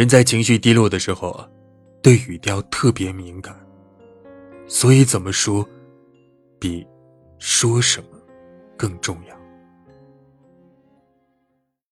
人在情绪低落的时候啊对语调特别敏感所以怎么说比说什么更重要。